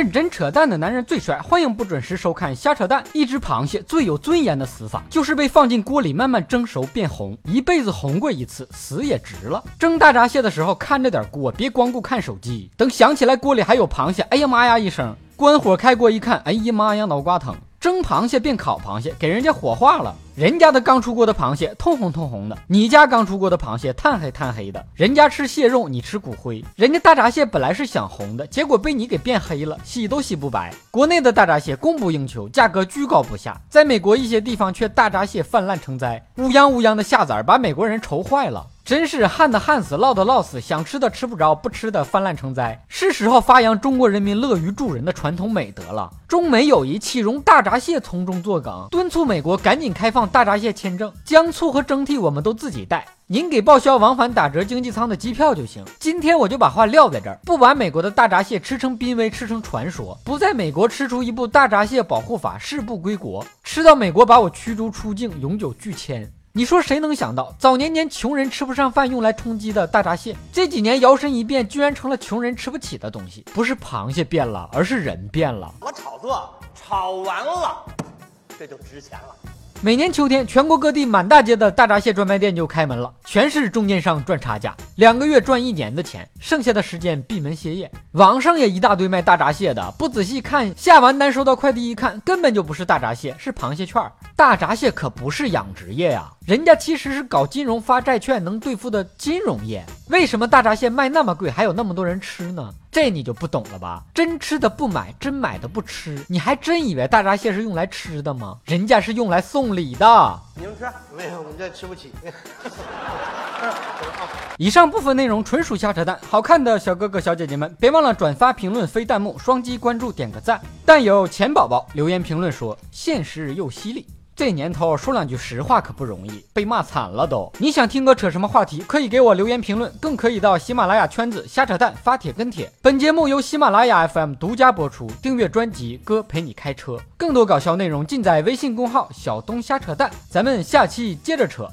认真扯淡的男人最帅，欢迎不准时收看瞎扯淡。一只螃蟹最有尊严的死法，就是被放进锅里慢慢蒸熟变红，一辈子红过一次，死也值了。蒸大闸蟹的时候看着点锅，别光顾看手机。等想起来锅里还有螃蟹，哎呀妈呀一声，关火开锅一看，哎呀妈呀脑瓜疼。蒸螃蟹变烤螃蟹，给人家火化了。人家的刚出锅的螃蟹通红通红的，你家刚出锅的螃蟹炭黑炭黑的。人家吃蟹肉，你吃骨灰。人家大闸蟹本来是想红的，结果被你给变黑了，洗都洗不白。国内的大闸蟹供不应求，价格居高不下。在美国一些地方却大闸蟹泛滥成灾，乌泱乌泱的下崽把美国人愁坏了。真是旱的旱死，涝的涝死，想吃的吃不着，不吃的泛滥成灾。是时候发扬中国人民乐于助人的传统美德了。中美友谊岂容大闸蟹从中作梗？敦促美国赶紧开放大闸蟹签证，姜醋和蒸屉我们都自己带，您给报销往返打折经济舱的机票就行。今天我就把话撂在这儿，不把美国的大闸蟹吃成濒危，吃成传说，不在美国吃出一部大闸蟹保护法，誓不归国。吃到美国把我驱逐出境，永久拒签。你说谁能想到，早年年穷人吃不上饭用来充饥的大闸蟹，这几年摇身一变，居然成了穷人吃不起的东西？不是螃蟹变了，而是人变了。我炒作炒完了，这就值钱了。每年秋天，全国各地满大街的大闸蟹专卖店就开门了，全是中间商赚差价，两个月赚一年的钱，剩下的时间闭门歇业。网上也一大堆卖大闸蟹的，不仔细看，下完单收到快递一看，根本就不是大闸蟹，是螃蟹券。大闸蟹可不是养殖业呀，人家其实是搞金融发债券能兑付的金融业。为什么大闸蟹卖那么贵，还有那么多人吃呢？这你就不懂了吧？真吃的不买，真买的不吃，你还真以为大闸蟹是用来吃的吗？人家是用来送礼的。你们吃？没有，我们这吃不起。以上部分内容纯属瞎扯淡，好看的小哥哥小姐姐们，别忘了转发、评论、飞弹幕、双击关注、点个赞。但有钱宝宝留言评论说：“现实又犀利。”这年头说两句实话可不容易，被骂惨了都。你想听哥扯什么话题，可以给我留言评论，更可以到喜马拉雅圈子瞎扯淡发帖跟帖。本节目由喜马拉雅 FM 独家播出，订阅专辑哥陪你开车，更多搞笑内容尽在微信公号小东瞎扯淡。咱们下期接着扯。